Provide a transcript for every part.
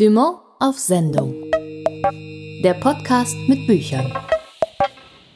Dumont auf Sendung. Der Podcast mit Büchern.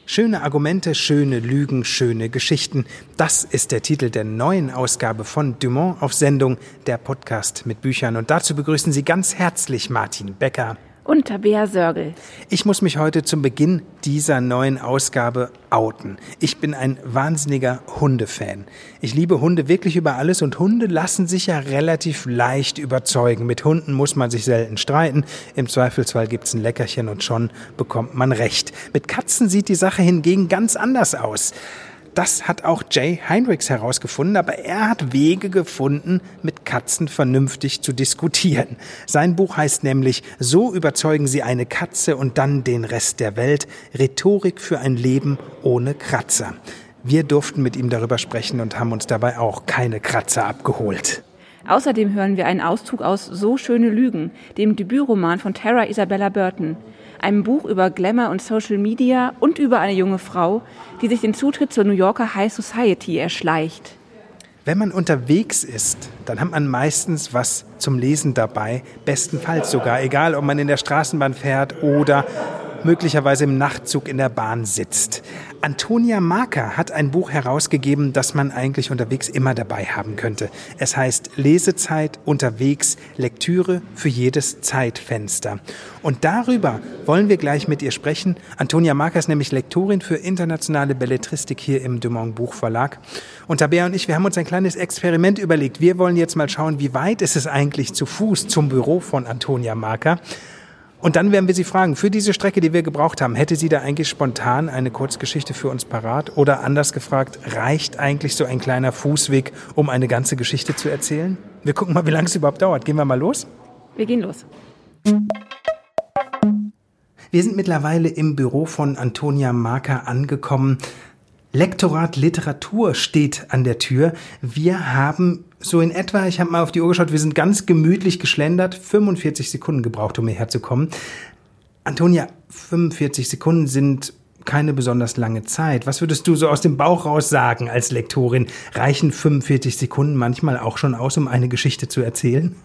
Schöne Argumente, schöne Lügen, schöne Geschichten. Das ist der Titel der neuen Ausgabe von Dumont auf Sendung, der Podcast mit Büchern. Und dazu begrüßen Sie ganz herzlich Martin Becker und Tabea Sörgel. Ich muss mich heute zum Beginn dieser neuen Ausgabe outen. Ich bin ein wahnsinniger Hundefan. Ich liebe Hunde wirklich über alles und Hunde lassen sich ja relativ leicht überzeugen. Mit Hunden muss man sich selten streiten. Im Zweifelsfall gibt's ein Leckerchen und schon bekommt man Recht. Mit Katzen sieht die Sache hingegen ganz anders aus. Das hat auch Jay Heinrichs herausgefunden, aber er hat Wege gefunden, mit Katzen vernünftig zu diskutieren. Sein Buch heißt nämlich So überzeugen Sie eine Katze und dann den Rest der Welt. Rhetorik für ein Leben ohne Kratzer. Wir durften mit ihm darüber sprechen und haben uns dabei auch keine Kratzer abgeholt. Außerdem hören wir einen Auszug aus So schöne Lügen, dem Debütroman von Tara Isabella Burton einem Buch über Glamour und Social Media und über eine junge Frau, die sich den Zutritt zur New Yorker High Society erschleicht. Wenn man unterwegs ist, dann hat man meistens was zum Lesen dabei, bestenfalls sogar, egal ob man in der Straßenbahn fährt oder möglicherweise im Nachtzug in der Bahn sitzt. Antonia Marker hat ein Buch herausgegeben, das man eigentlich unterwegs immer dabei haben könnte. Es heißt Lesezeit unterwegs, Lektüre für jedes Zeitfenster. Und darüber wollen wir gleich mit ihr sprechen. Antonia Marker ist nämlich Lektorin für internationale Belletristik hier im Dumont Buchverlag. Und Tabea und ich, wir haben uns ein kleines Experiment überlegt. Wir wollen jetzt mal schauen, wie weit ist es eigentlich zu Fuß zum Büro von Antonia Marker. Und dann werden wir Sie fragen, für diese Strecke, die wir gebraucht haben, hätte sie da eigentlich spontan eine Kurzgeschichte für uns parat? Oder anders gefragt, reicht eigentlich so ein kleiner Fußweg, um eine ganze Geschichte zu erzählen? Wir gucken mal, wie lange es überhaupt dauert. Gehen wir mal los? Wir gehen los. Wir sind mittlerweile im Büro von Antonia Marker angekommen. Lektorat Literatur steht an der Tür. Wir haben so in etwa, ich habe mal auf die Uhr geschaut, wir sind ganz gemütlich geschlendert, 45 Sekunden gebraucht, um hierher zu kommen. Antonia, 45 Sekunden sind keine besonders lange Zeit. Was würdest du so aus dem Bauch raus sagen als Lektorin? Reichen 45 Sekunden manchmal auch schon aus, um eine Geschichte zu erzählen?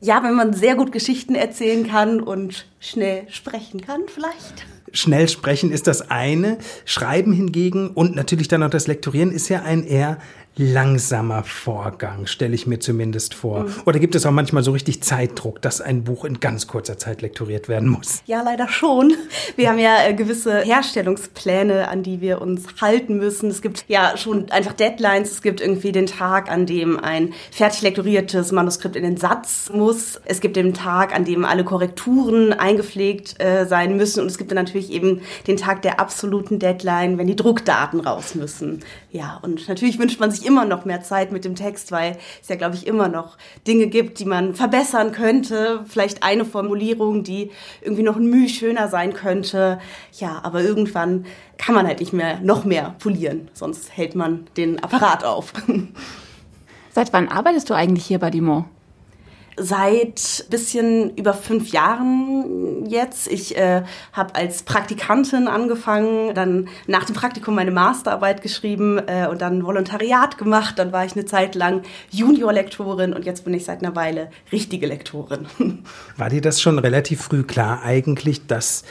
Ja, wenn man sehr gut Geschichten erzählen kann und schnell sprechen kann, vielleicht. Schnell sprechen ist das eine. Schreiben hingegen und natürlich dann auch das Lektorieren ist ja ein eher langsamer Vorgang, stelle ich mir zumindest vor. Mhm. Oder gibt es auch manchmal so richtig Zeitdruck, dass ein Buch in ganz kurzer Zeit lektoriert werden muss? Ja, leider schon. Wir haben ja äh, gewisse Herstellungspläne, an die wir uns halten müssen. Es gibt ja schon einfach Deadlines. Es gibt irgendwie den Tag, an dem ein fertig lektoriertes Manuskript in den Satz muss. Es gibt den Tag, an dem alle Korrekturen eingepflegt äh, sein müssen. Und es gibt dann natürlich eben den Tag der absoluten Deadline, wenn die Druckdaten raus müssen. Ja, und natürlich wünscht man sich immer noch mehr Zeit mit dem Text, weil es ja, glaube ich, immer noch Dinge gibt, die man verbessern könnte. Vielleicht eine Formulierung, die irgendwie noch ein Mühe schöner sein könnte. Ja, aber irgendwann kann man halt nicht mehr noch mehr polieren, sonst hält man den Apparat auf. Seit wann arbeitest du eigentlich hier bei Dimon? Seit bisschen über fünf Jahren jetzt. Ich äh, habe als Praktikantin angefangen, dann nach dem Praktikum meine Masterarbeit geschrieben äh, und dann Volontariat gemacht. Dann war ich eine Zeit lang Juniorlektorin und jetzt bin ich seit einer Weile richtige Lektorin. War dir das schon relativ früh klar eigentlich, dass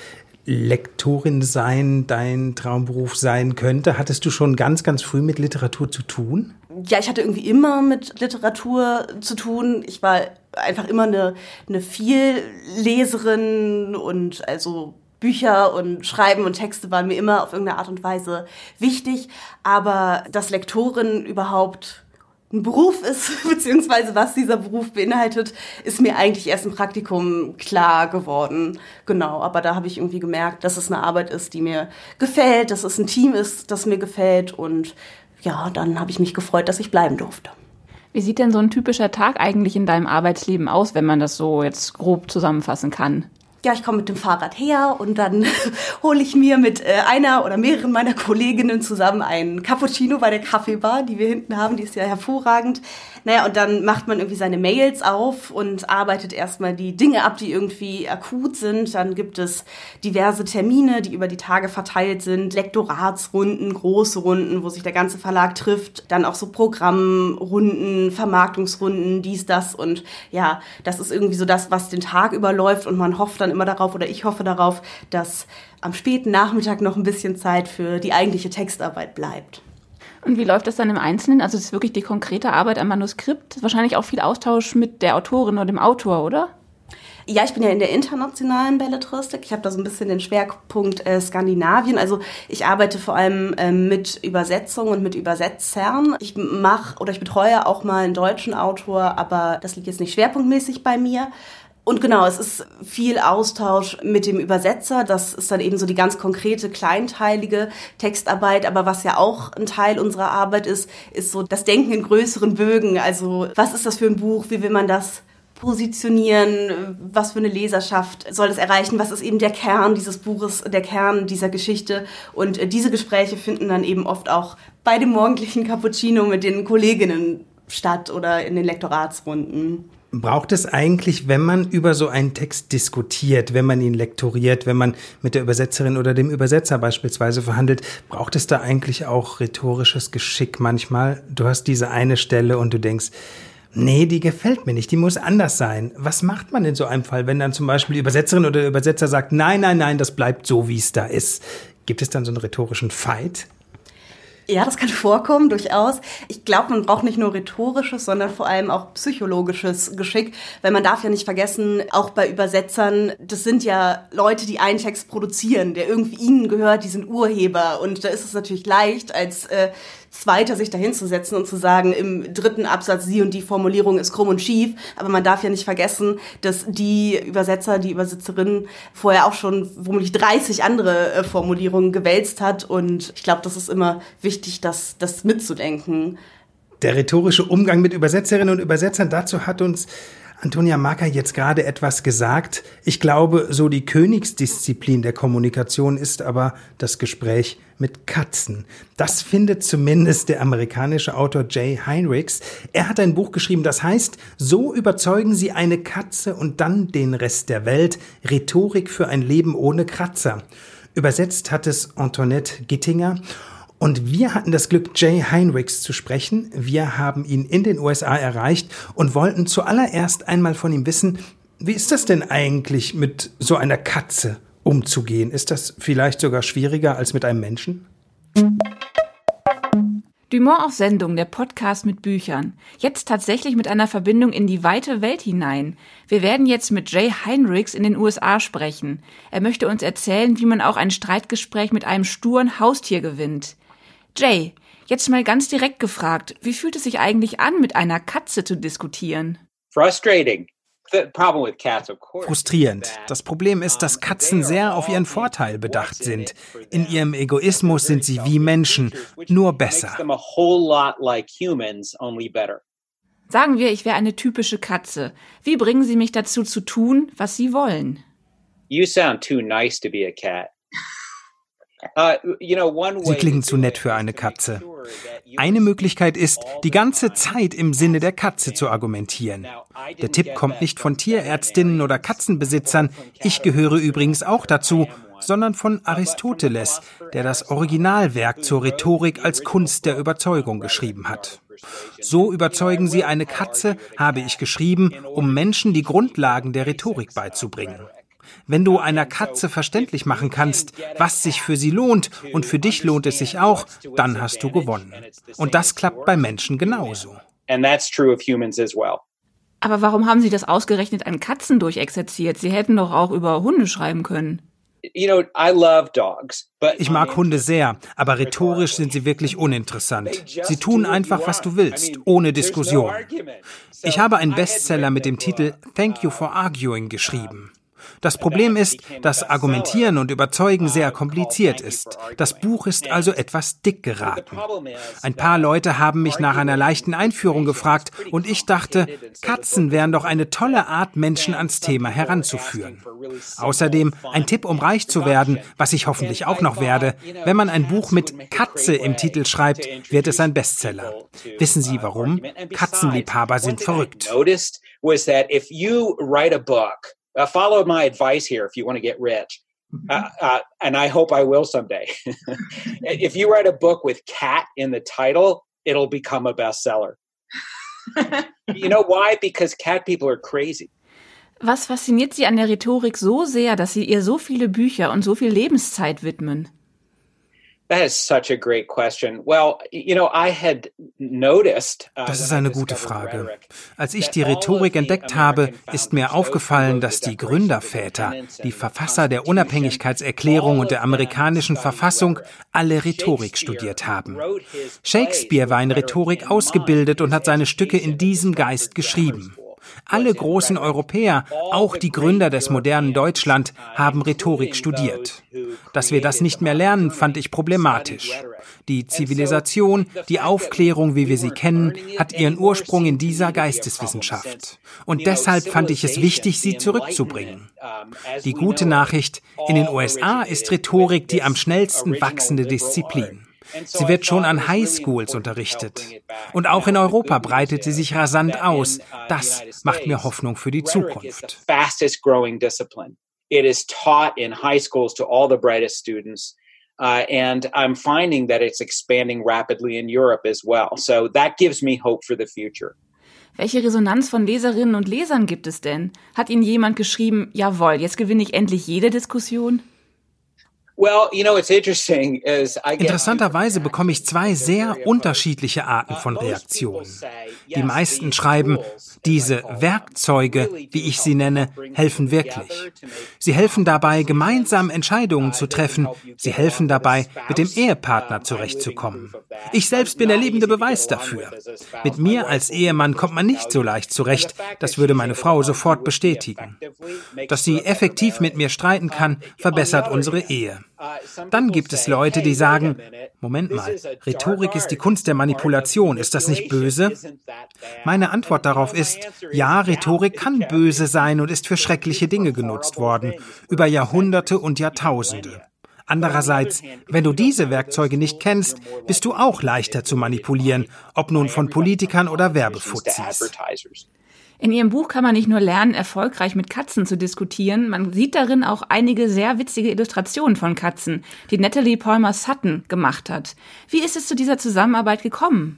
Lektorin sein dein Traumberuf sein könnte? Hattest du schon ganz, ganz früh mit Literatur zu tun? Ja, ich hatte irgendwie immer mit Literatur zu tun. Ich war einfach immer eine, eine Vielleserin und also Bücher und Schreiben und Texte waren mir immer auf irgendeine Art und Weise wichtig. Aber dass Lektorin überhaupt ein Beruf ist, beziehungsweise was dieser Beruf beinhaltet, ist mir eigentlich erst im Praktikum klar geworden. Genau, aber da habe ich irgendwie gemerkt, dass es eine Arbeit ist, die mir gefällt, dass es ein Team ist, das mir gefällt und ja, dann habe ich mich gefreut, dass ich bleiben durfte. Wie sieht denn so ein typischer Tag eigentlich in deinem Arbeitsleben aus, wenn man das so jetzt grob zusammenfassen kann? ja, ich komme mit dem Fahrrad her und dann hole ich mir mit äh, einer oder mehreren meiner Kolleginnen zusammen einen Cappuccino bei der Kaffeebar, die wir hinten haben, die ist ja hervorragend. Naja, und dann macht man irgendwie seine Mails auf und arbeitet erstmal die Dinge ab, die irgendwie akut sind. Dann gibt es diverse Termine, die über die Tage verteilt sind, Lektoratsrunden, große Runden, wo sich der ganze Verlag trifft, dann auch so Programmrunden, Vermarktungsrunden, dies, das und ja, das ist irgendwie so das, was den Tag überläuft und man hofft dann immer darauf oder ich hoffe darauf, dass am späten Nachmittag noch ein bisschen Zeit für die eigentliche Textarbeit bleibt. Und wie läuft das dann im Einzelnen? Also es ist wirklich die konkrete Arbeit am Manuskript, wahrscheinlich auch viel Austausch mit der Autorin oder dem Autor, oder? Ja, ich bin ja in der internationalen Belletristik. Ich habe da so ein bisschen den Schwerpunkt äh, Skandinavien. Also ich arbeite vor allem äh, mit Übersetzung und mit Übersetzern. Ich mache oder ich betreue auch mal einen deutschen Autor, aber das liegt jetzt nicht schwerpunktmäßig bei mir. Und genau, es ist viel Austausch mit dem Übersetzer. Das ist dann eben so die ganz konkrete, kleinteilige Textarbeit. Aber was ja auch ein Teil unserer Arbeit ist, ist so das Denken in größeren Bögen. Also was ist das für ein Buch? Wie will man das positionieren? Was für eine Leserschaft soll das erreichen? Was ist eben der Kern dieses Buches, der Kern dieser Geschichte? Und äh, diese Gespräche finden dann eben oft auch bei dem morgendlichen Cappuccino mit den Kolleginnen statt oder in den Lektoratsrunden. Braucht es eigentlich, wenn man über so einen Text diskutiert, wenn man ihn lektoriert, wenn man mit der Übersetzerin oder dem Übersetzer beispielsweise verhandelt, braucht es da eigentlich auch rhetorisches Geschick manchmal? Du hast diese eine Stelle und du denkst, nee, die gefällt mir nicht, die muss anders sein. Was macht man in so einem Fall, wenn dann zum Beispiel die Übersetzerin oder der Übersetzer sagt, nein, nein, nein, das bleibt so, wie es da ist? Gibt es dann so einen rhetorischen Fight? Ja, das kann vorkommen, durchaus. Ich glaube, man braucht nicht nur rhetorisches, sondern vor allem auch psychologisches Geschick, weil man darf ja nicht vergessen, auch bei Übersetzern, das sind ja Leute, die einen Text produzieren, der irgendwie ihnen gehört, die sind Urheber. Und da ist es natürlich leicht, als äh, Zweiter sich dahinzusetzen und zu sagen, im dritten Absatz sie und die Formulierung ist krumm und schief. Aber man darf ja nicht vergessen, dass die Übersetzer, die Übersetzerinnen vorher auch schon womöglich 30 andere äh, Formulierungen gewälzt hat. Und ich glaube, das ist immer wichtig, das, das mitzudenken. Der rhetorische Umgang mit Übersetzerinnen und Übersetzern, dazu hat uns Antonia Macker jetzt gerade etwas gesagt. Ich glaube, so die Königsdisziplin der Kommunikation ist aber das Gespräch mit Katzen. Das findet zumindest der amerikanische Autor Jay Heinrichs. Er hat ein Buch geschrieben, das heißt, so überzeugen Sie eine Katze und dann den Rest der Welt. Rhetorik für ein Leben ohne Kratzer. Übersetzt hat es Antoinette Gittinger. Und wir hatten das Glück, Jay Heinrichs zu sprechen. Wir haben ihn in den USA erreicht und wollten zuallererst einmal von ihm wissen, wie ist das denn eigentlich mit so einer Katze umzugehen? Ist das vielleicht sogar schwieriger als mit einem Menschen? Dumont auf Sendung, der Podcast mit Büchern. Jetzt tatsächlich mit einer Verbindung in die weite Welt hinein. Wir werden jetzt mit Jay Heinrichs in den USA sprechen. Er möchte uns erzählen, wie man auch ein Streitgespräch mit einem sturen Haustier gewinnt. Jay, jetzt mal ganz direkt gefragt, wie fühlt es sich eigentlich an, mit einer Katze zu diskutieren? Frustrating. Frustrierend. Das Problem ist, dass Katzen sehr auf ihren Vorteil bedacht sind. In ihrem Egoismus sind sie wie Menschen, nur besser. Sagen wir, ich wäre eine typische Katze. Wie bringen Sie mich dazu zu tun, was Sie wollen? You sound too nice to be a cat. Uh, Sie klingen zu nett für eine Katze. Eine Möglichkeit ist, die ganze Zeit im Sinne der Katze zu argumentieren. Der Tipp kommt nicht von Tierärztinnen oder Katzenbesitzern, ich gehöre übrigens auch dazu, sondern von Aristoteles, der das Originalwerk zur Rhetorik als Kunst der Überzeugung geschrieben hat. So überzeugen Sie eine Katze, habe ich geschrieben, um Menschen die Grundlagen der Rhetorik beizubringen. Wenn du einer Katze verständlich machen kannst, was sich für sie lohnt und für dich lohnt es sich auch, dann hast du gewonnen. Und das klappt bei Menschen genauso. Aber warum haben Sie das ausgerechnet an Katzen durchexerziert? Sie hätten doch auch über Hunde schreiben können. Ich mag Hunde sehr, aber rhetorisch sind sie wirklich uninteressant. Sie tun einfach, was du willst, ohne Diskussion. Ich habe einen Bestseller mit dem Titel Thank You for Arguing geschrieben. Das Problem ist, dass Argumentieren und Überzeugen sehr kompliziert ist. Das Buch ist also etwas dick geraten. Ein paar Leute haben mich nach einer leichten Einführung gefragt und ich dachte, Katzen wären doch eine tolle Art, Menschen ans Thema heranzuführen. Außerdem ein Tipp, um reich zu werden, was ich hoffentlich auch noch werde. Wenn man ein Buch mit Katze im Titel schreibt, wird es ein Bestseller. Wissen Sie warum? Katzenliebhaber sind verrückt. was that if you write a book, uh, follow my advice here if you want to get rich. Mm-hmm. Uh, uh, and I hope I will someday. if you write a book with cat in the title, it'll become a bestseller. you know why? Because cat people are crazy. Was fasziniert Sie an der Rhetorik so sehr, dass Sie ihr so viele Bücher und so viel Lebenszeit widmen? That is such a great question. Well, you know, I had noticed. Uh, das ist eine gute Frage. Als ich die Rhetorik entdeckt habe, ist mir aufgefallen, dass die Gründerväter, die Verfasser der Unabhängigkeitserklärung und der amerikanischen Verfassung, alle Rhetorik studiert haben. Shakespeare war in Rhetorik ausgebildet und hat seine Stücke in diesem Geist geschrieben. Alle großen Europäer, auch die Gründer des modernen Deutschland, haben Rhetorik studiert. Dass wir das nicht mehr lernen, fand ich problematisch. Die Zivilisation, die Aufklärung, wie wir sie kennen, hat ihren Ursprung in dieser Geisteswissenschaft. Und deshalb fand ich es wichtig, sie zurückzubringen. Die gute Nachricht, in den USA ist Rhetorik die am schnellsten wachsende Disziplin. Sie wird schon an Highschools unterrichtet. Und auch in Europa breitet sie sich rasant aus. Das macht mir Hoffnung für die Zukunft. It is taught in high schools to all the brightest students. Uh, and I'm finding that it's expanding rapidly in Europe as well. So that gives me hope for the future. Welche Resonanz von Leserinnen und Lesern gibt es denn? Hat Ihnen jemand geschrieben, jawohl, jetzt gewinne ich endlich jede Diskussion? Interessanterweise bekomme ich zwei sehr unterschiedliche Arten uh, von Reaktionen. Die meisten schreiben, diese Werkzeuge, wie ich sie nenne, helfen wirklich. Sie helfen dabei, gemeinsam Entscheidungen zu treffen. Sie helfen dabei, mit dem Ehepartner zurechtzukommen. Ich selbst bin der lebende Beweis dafür. Mit mir als Ehemann kommt man nicht so leicht zurecht. Das würde meine Frau sofort bestätigen. Dass sie effektiv mit mir streiten kann, verbessert unsere Ehe. Dann gibt es Leute, die sagen, Moment mal, Rhetorik ist die Kunst der Manipulation. Ist das nicht böse? Meine Antwort darauf ist, ja, Rhetorik kann böse sein und ist für schreckliche Dinge genutzt worden, über Jahrhunderte und Jahrtausende. Andererseits, wenn du diese Werkzeuge nicht kennst, bist du auch leichter zu manipulieren, ob nun von Politikern oder Werbefuzis. In Ihrem Buch kann man nicht nur lernen, erfolgreich mit Katzen zu diskutieren, man sieht darin auch einige sehr witzige Illustrationen von Katzen, die Natalie Palmer Sutton gemacht hat. Wie ist es zu dieser Zusammenarbeit gekommen?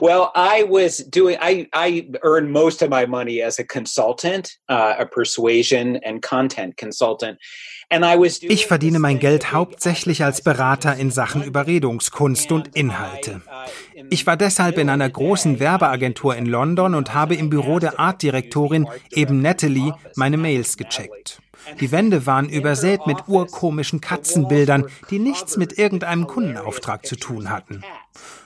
Well, I was doing, I, I earn most of my money as a consultant, uh, a persuasion and content consultant. Ich verdiene mein Geld hauptsächlich als Berater in Sachen Überredungskunst und Inhalte. Ich war deshalb in einer großen Werbeagentur in London und habe im Büro der Artdirektorin, eben Natalie, meine Mails gecheckt. Die Wände waren übersät mit urkomischen Katzenbildern, die nichts mit irgendeinem Kundenauftrag zu tun hatten.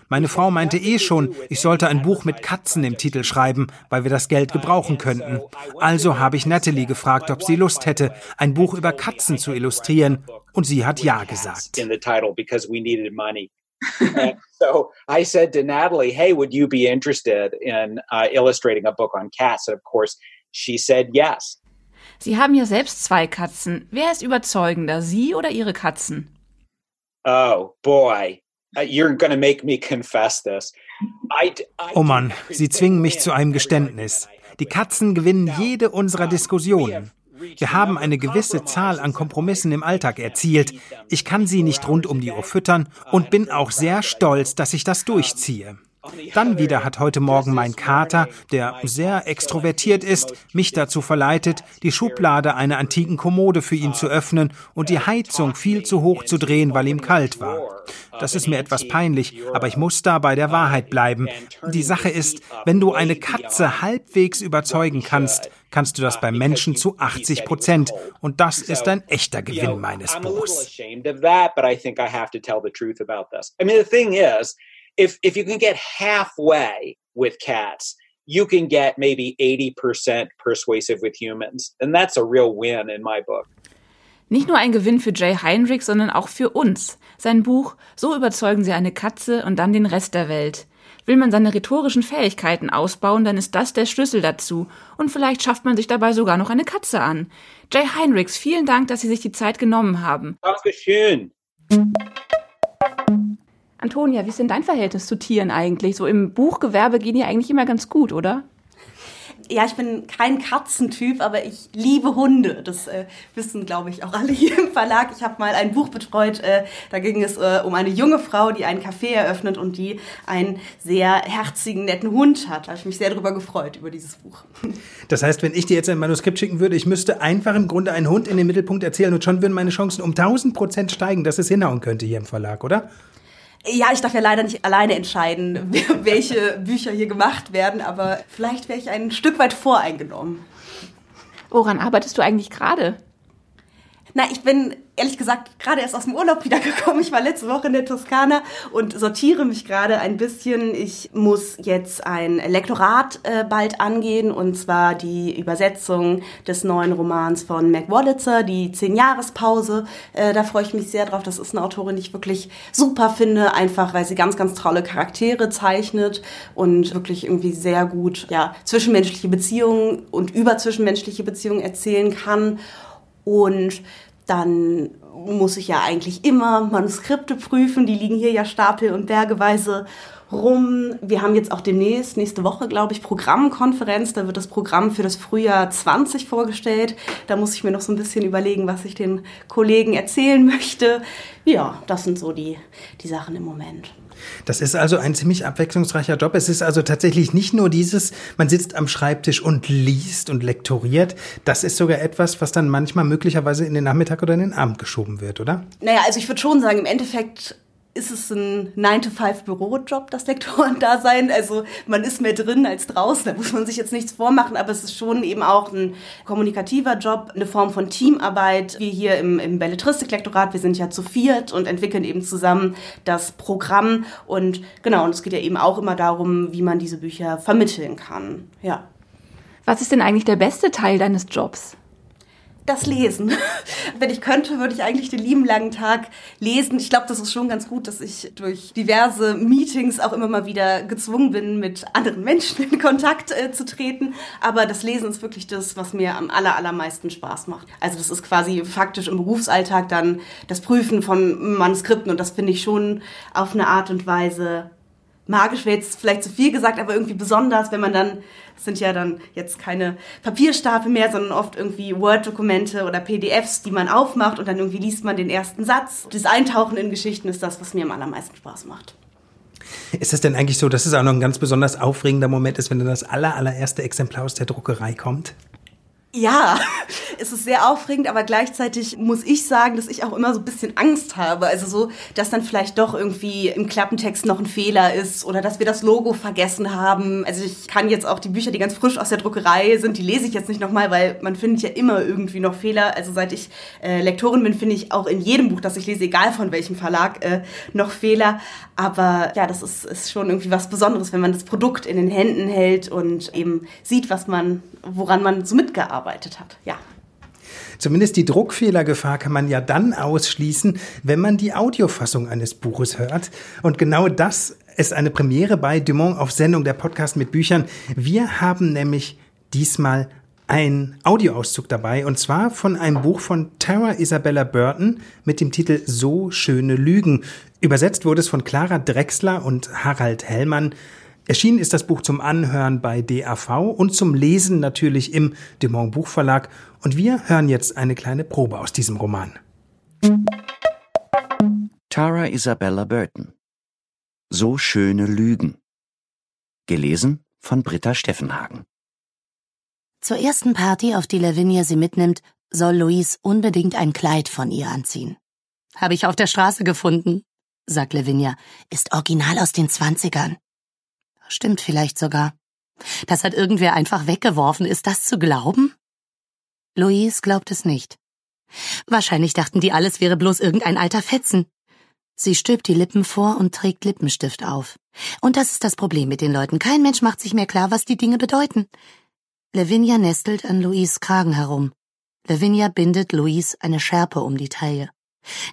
Meine Frau meinte eh schon, ich sollte ein Buch mit Katzen im Titel schreiben, weil wir das Geld gebrauchen könnten. Also habe ich Natalie gefragt, ob sie Lust hätte, ein Buch über Katzen zu illustrieren, und sie hat ja gesagt. so I said to Natalie, "Hey, would you be interested in uh, illustrating a book on cats?" And of course, she said yes. Sie haben ja selbst zwei Katzen. Wer ist überzeugender, Sie oder Ihre Katzen? Oh boy, uh, you're gonna make me confess this. oh Mann, Sie zwingen mich zu einem Geständnis. Die Katzen gewinnen jede unserer Diskussionen. Wir haben eine gewisse Zahl an Kompromissen im Alltag erzielt. Ich kann sie nicht rund um die Uhr füttern und bin auch sehr stolz, dass ich das durchziehe. Dann wieder hat heute Morgen mein Kater, der sehr extrovertiert ist, mich dazu verleitet, die Schublade einer antiken Kommode für ihn zu öffnen und die Heizung viel zu hoch zu drehen, weil ihm kalt war. Das ist mir etwas peinlich, aber ich muss da bei der Wahrheit bleiben. Die Sache ist, wenn du eine Katze halbwegs überzeugen kannst, kannst du das beim Menschen zu 80 Prozent. Und das ist ein echter Gewinn meines Buchs if if you can get halfway with cats, you can get maybe 80% persuasive with humans. And that's a real win in my book. Nicht nur ein Gewinn für Jay Heinrich, sondern auch für uns. Sein Buch So überzeugen Sie eine Katze und dann den Rest der Welt. Will man seine rhetorischen Fähigkeiten ausbauen, dann ist das der Schlüssel dazu. Und vielleicht schafft man sich dabei sogar noch eine Katze an. Jay Heinrichs, vielen Dank, dass Sie sich die Zeit genommen haben. Dankeschön. Antonia, wie ist denn dein Verhältnis zu Tieren eigentlich? So im Buchgewerbe gehen die eigentlich immer ganz gut, oder? Ja, ich bin kein Katzentyp, aber ich liebe Hunde. Das äh, wissen, glaube ich, auch alle hier im Verlag. Ich habe mal ein Buch betreut, äh, da ging es äh, um eine junge Frau, die einen Café eröffnet und die einen sehr herzigen, netten Hund hat. Da habe ich mich sehr darüber gefreut, über dieses Buch. Das heißt, wenn ich dir jetzt ein Manuskript schicken würde, ich müsste einfach im Grunde einen Hund in den Mittelpunkt erzählen und schon würden meine Chancen um 1000 Prozent steigen, dass es hinhauen könnte hier im Verlag, oder? Ja, ich darf ja leider nicht alleine entscheiden, welche Bücher hier gemacht werden, aber vielleicht wäre ich ein Stück weit voreingenommen. Woran arbeitest du eigentlich gerade? Na, ich bin ehrlich gesagt gerade erst aus dem Urlaub wiedergekommen. Ich war letzte Woche in der Toskana und sortiere mich gerade ein bisschen. Ich muss jetzt ein Lektorat äh, bald angehen und zwar die Übersetzung des neuen Romans von Mac Wallitzer, die Zehn-Jahres-Pause. Äh, da freue ich mich sehr drauf. Das ist eine Autorin, die ich wirklich super finde, einfach weil sie ganz, ganz tolle Charaktere zeichnet und wirklich irgendwie sehr gut ja, zwischenmenschliche Beziehungen und über zwischenmenschliche Beziehungen erzählen kann. Und dann muss ich ja eigentlich immer Manuskripte prüfen. Die liegen hier ja Stapel und bergeweise rum. Wir haben jetzt auch demnächst, nächste Woche, glaube ich, Programmkonferenz. Da wird das Programm für das Frühjahr 20 vorgestellt. Da muss ich mir noch so ein bisschen überlegen, was ich den Kollegen erzählen möchte. Ja, das sind so die, die Sachen im Moment. Das ist also ein ziemlich abwechslungsreicher Job. Es ist also tatsächlich nicht nur dieses, man sitzt am Schreibtisch und liest und lektoriert. Das ist sogar etwas, was dann manchmal möglicherweise in den Nachmittag oder in den Abend geschoben wird, oder? Naja, also ich würde schon sagen, im Endeffekt ist es ein 9-to-5-Bürojob, das Lektorendasein. Also man ist mehr drin als draußen, da muss man sich jetzt nichts vormachen, aber es ist schon eben auch ein kommunikativer Job, eine Form von Teamarbeit. Wir hier im, im Belletristik-Lektorat, wir sind ja zu viert und entwickeln eben zusammen das Programm. Und genau, und es geht ja eben auch immer darum, wie man diese Bücher vermitteln kann. Ja. Was ist denn eigentlich der beste Teil deines Jobs? Das Lesen. Wenn ich könnte, würde ich eigentlich den lieben langen Tag lesen. Ich glaube, das ist schon ganz gut, dass ich durch diverse Meetings auch immer mal wieder gezwungen bin, mit anderen Menschen in Kontakt äh, zu treten. Aber das Lesen ist wirklich das, was mir am aller, allermeisten Spaß macht. Also das ist quasi faktisch im Berufsalltag dann das Prüfen von Manuskripten und das finde ich schon auf eine Art und Weise magisch wäre jetzt vielleicht zu viel gesagt, aber irgendwie besonders, wenn man dann, das sind ja dann jetzt keine Papierstapel mehr, sondern oft irgendwie Word-Dokumente oder PDFs, die man aufmacht und dann irgendwie liest man den ersten Satz. Das Eintauchen in Geschichten ist das, was mir am allermeisten Spaß macht. Ist es denn eigentlich so, dass es auch noch ein ganz besonders aufregender Moment ist, wenn dann das aller, allererste Exemplar aus der Druckerei kommt? Ja, es ist sehr aufregend, aber gleichzeitig muss ich sagen, dass ich auch immer so ein bisschen Angst habe. Also so, dass dann vielleicht doch irgendwie im Klappentext noch ein Fehler ist oder dass wir das Logo vergessen haben. Also ich kann jetzt auch die Bücher, die ganz frisch aus der Druckerei sind, die lese ich jetzt nicht nochmal, weil man findet ja immer irgendwie noch Fehler. Also seit ich äh, Lektorin bin, finde ich auch in jedem Buch, das ich lese, egal von welchem Verlag, äh, noch Fehler. Aber ja, das ist, ist schon irgendwie was Besonderes, wenn man das Produkt in den Händen hält und eben sieht, was man, woran man so mitgearbeitet gearbeitet hat. Ja. Zumindest die Druckfehlergefahr kann man ja dann ausschließen, wenn man die Audiofassung eines Buches hört. Und genau das ist eine Premiere bei Dumont auf Sendung der Podcast mit Büchern. Wir haben nämlich diesmal ein Audioauszug dabei und zwar von einem Buch von Tara Isabella Burton mit dem Titel So schöne Lügen. Übersetzt wurde es von Clara Drexler und Harald Hellmann. Erschienen ist das Buch zum Anhören bei DAV und zum Lesen natürlich im Dumont Buchverlag. Und wir hören jetzt eine kleine Probe aus diesem Roman. Tara Isabella Burton. So schöne Lügen. Gelesen von Britta Steffenhagen. Zur ersten Party, auf die Lavinia sie mitnimmt, soll Louise unbedingt ein Kleid von ihr anziehen. Habe ich auf der Straße gefunden, sagt Lavinia. Ist original aus den Zwanzigern. Stimmt vielleicht sogar. Das hat irgendwer einfach weggeworfen. Ist das zu glauben? Louise glaubt es nicht. Wahrscheinlich dachten die, alles wäre bloß irgendein alter Fetzen. Sie stülpt die Lippen vor und trägt Lippenstift auf. Und das ist das Problem mit den Leuten. Kein Mensch macht sich mehr klar, was die Dinge bedeuten. Lavinia nestelt an Louise Kragen herum. Lavinia bindet Louise eine Schärpe um die Taille.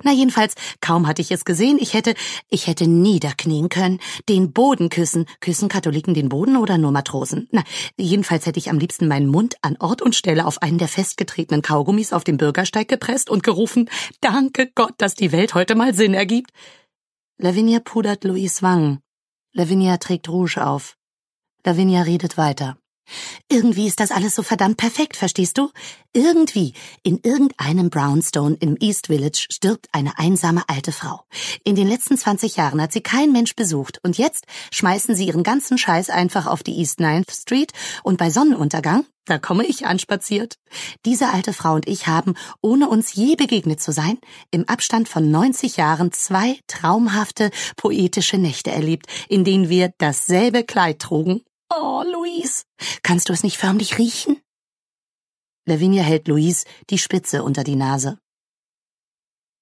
Na jedenfalls, kaum hatte ich es gesehen, ich hätte, ich hätte niederknien können, den Boden küssen. Küssen Katholiken den Boden oder nur Matrosen? Na, jedenfalls hätte ich am liebsten meinen Mund an Ort und Stelle auf einen der festgetretenen Kaugummis auf dem Bürgersteig gepresst und gerufen, danke Gott, dass die Welt heute mal Sinn ergibt. Lavinia pudert Louis Wangen. Lavinia trägt Rouge auf. Lavinia redet weiter. Irgendwie ist das alles so verdammt perfekt, verstehst du? Irgendwie, in irgendeinem Brownstone im East Village stirbt eine einsame alte Frau. In den letzten 20 Jahren hat sie kein Mensch besucht und jetzt schmeißen sie ihren ganzen Scheiß einfach auf die East Ninth Street und bei Sonnenuntergang, da komme ich anspaziert. Diese alte Frau und ich haben, ohne uns je begegnet zu sein, im Abstand von 90 Jahren zwei traumhafte, poetische Nächte erlebt, in denen wir dasselbe Kleid trugen Oh, Louise, kannst du es nicht förmlich riechen? Lavinia hält Louise die Spitze unter die Nase.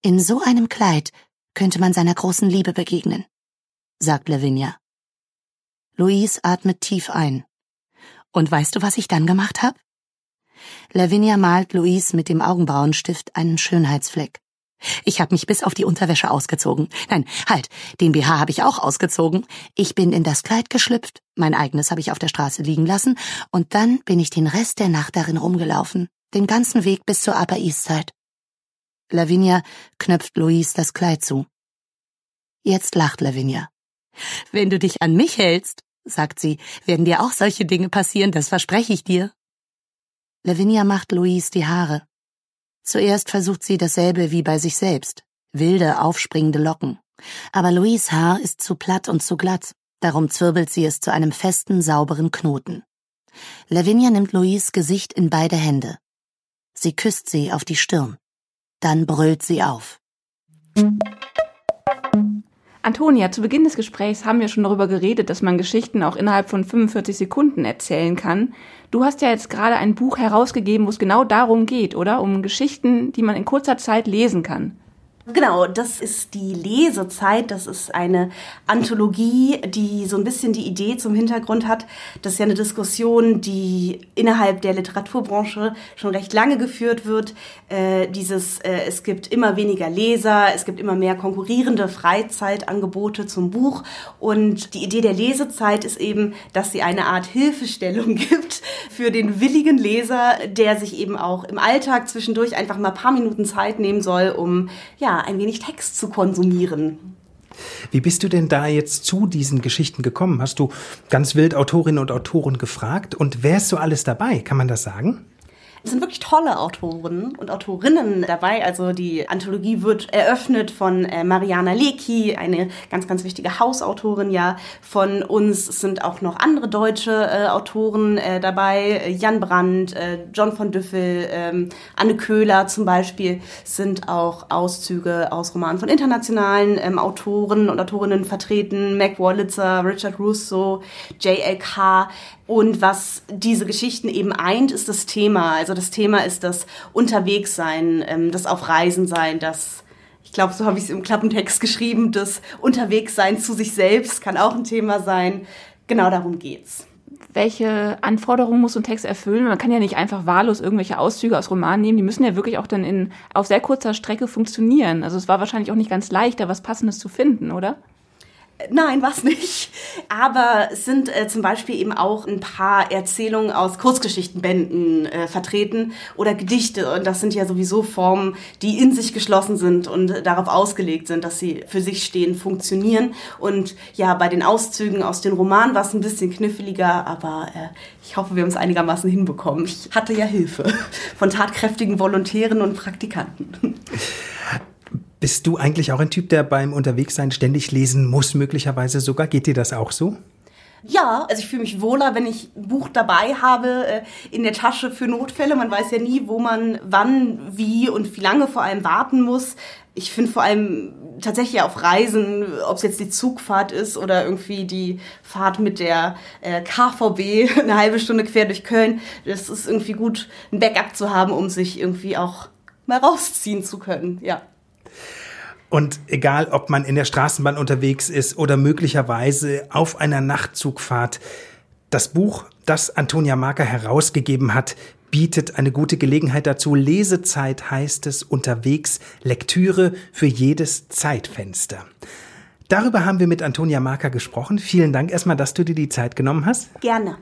In so einem Kleid könnte man seiner großen Liebe begegnen, sagt Lavinia. Louise atmet tief ein. Und weißt du, was ich dann gemacht habe? Lavinia malt Louise mit dem Augenbrauenstift einen Schönheitsfleck. Ich habe mich bis auf die Unterwäsche ausgezogen. Nein, halt, den BH habe ich auch ausgezogen. Ich bin in das Kleid geschlüpft, mein eigenes habe ich auf der Straße liegen lassen, und dann bin ich den Rest der Nacht darin rumgelaufen, den ganzen Weg bis zur Upper East Side. Lavinia knöpft Louise das Kleid zu. Jetzt lacht Lavinia. Wenn du dich an mich hältst, sagt sie, werden dir auch solche Dinge passieren, das verspreche ich dir. Lavinia macht Louise die Haare. Zuerst versucht sie dasselbe wie bei sich selbst, wilde, aufspringende Locken. Aber Louise Haar ist zu platt und zu glatt, darum zwirbelt sie es zu einem festen, sauberen Knoten. Lavinia nimmt Louise Gesicht in beide Hände. Sie küsst sie auf die Stirn. Dann brüllt sie auf. Antonia, zu Beginn des Gesprächs haben wir schon darüber geredet, dass man Geschichten auch innerhalb von 45 Sekunden erzählen kann. Du hast ja jetzt gerade ein Buch herausgegeben, wo es genau darum geht, oder? Um Geschichten, die man in kurzer Zeit lesen kann. Genau, das ist die Lesezeit. Das ist eine Anthologie, die so ein bisschen die Idee zum Hintergrund hat. Das ist ja eine Diskussion, die innerhalb der Literaturbranche schon recht lange geführt wird. Äh, dieses, äh, es gibt immer weniger Leser, es gibt immer mehr konkurrierende Freizeitangebote zum Buch. Und die Idee der Lesezeit ist eben, dass sie eine Art Hilfestellung gibt für den willigen Leser, der sich eben auch im Alltag zwischendurch einfach mal ein paar Minuten Zeit nehmen soll, um ja ein wenig Text zu konsumieren. Wie bist du denn da jetzt zu diesen Geschichten gekommen? Hast du ganz wild Autorinnen und Autoren gefragt? Und wer ist so alles dabei? Kann man das sagen? Es sind wirklich tolle Autoren und Autorinnen dabei. Also die Anthologie wird eröffnet von äh, Mariana Lecki, eine ganz, ganz wichtige Hausautorin ja von uns. Es sind auch noch andere deutsche äh, Autoren äh, dabei. Jan Brandt, äh, John von Düffel, ähm, Anne Köhler zum Beispiel sind auch Auszüge aus Romanen von internationalen ähm, Autoren und Autorinnen vertreten. Mac Wallitzer, Richard Russo, J.L.K. Und was diese Geschichten eben eint, ist das Thema. Also das Thema ist das Unterwegssein, ähm, das Auf Reisen sein, das ich glaube, so habe ich es im Klappentext geschrieben, das Unterwegssein zu sich selbst kann auch ein Thema sein. Genau darum geht's. Welche Anforderungen muss ein Text erfüllen? Man kann ja nicht einfach wahllos irgendwelche Auszüge aus Romanen nehmen. Die müssen ja wirklich auch dann in, auf sehr kurzer Strecke funktionieren. Also es war wahrscheinlich auch nicht ganz leicht, da was Passendes zu finden, oder? Nein, was nicht. Aber es sind äh, zum Beispiel eben auch ein paar Erzählungen aus Kurzgeschichtenbänden äh, vertreten oder Gedichte. Und das sind ja sowieso Formen, die in sich geschlossen sind und darauf ausgelegt sind, dass sie für sich stehen, funktionieren. Und ja, bei den Auszügen aus den Romanen war es ein bisschen kniffliger, aber äh, ich hoffe, wir haben es einigermaßen hinbekommen. Ich hatte ja Hilfe von tatkräftigen Volontären und Praktikanten. Bist du eigentlich auch ein Typ, der beim Unterwegssein ständig lesen muss, möglicherweise sogar? Geht dir das auch so? Ja, also ich fühle mich wohler, wenn ich ein Buch dabei habe, äh, in der Tasche für Notfälle. Man weiß ja nie, wo man wann, wie und wie lange vor allem warten muss. Ich finde vor allem tatsächlich auf Reisen, ob es jetzt die Zugfahrt ist oder irgendwie die Fahrt mit der äh, KVB, eine halbe Stunde quer durch Köln, das ist irgendwie gut, ein Backup zu haben, um sich irgendwie auch mal rausziehen zu können, ja. Und egal, ob man in der Straßenbahn unterwegs ist oder möglicherweise auf einer Nachtzugfahrt, das Buch, das Antonia Marker herausgegeben hat, bietet eine gute Gelegenheit dazu. Lesezeit heißt es unterwegs, Lektüre für jedes Zeitfenster. Darüber haben wir mit Antonia Marker gesprochen. Vielen Dank erstmal, dass du dir die Zeit genommen hast. Gerne.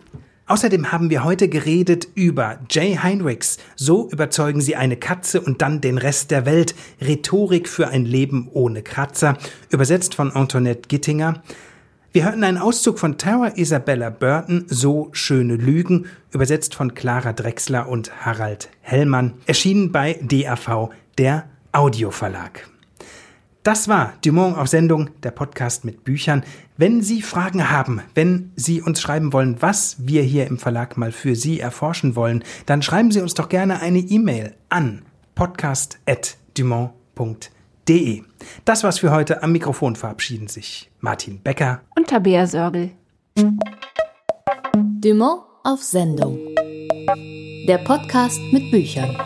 Außerdem haben wir heute geredet über Jay Heinrichs. So überzeugen sie eine Katze und dann den Rest der Welt. Rhetorik für ein Leben ohne Kratzer. Übersetzt von Antoinette Gittinger. Wir hörten einen Auszug von Tara Isabella Burton, So schöne Lügen, übersetzt von Clara Drechsler und Harald Hellmann, erschienen bei DAV, der Audioverlag. Das war Dumont auf Sendung, der Podcast mit Büchern. Wenn Sie Fragen haben, wenn Sie uns schreiben wollen, was wir hier im Verlag mal für Sie erforschen wollen, dann schreiben Sie uns doch gerne eine E-Mail an podcast.dumont.de. Das war's für heute. Am Mikrofon verabschieden sich Martin Becker und Tabea Sörgel. Dumont auf Sendung. Der Podcast mit Büchern.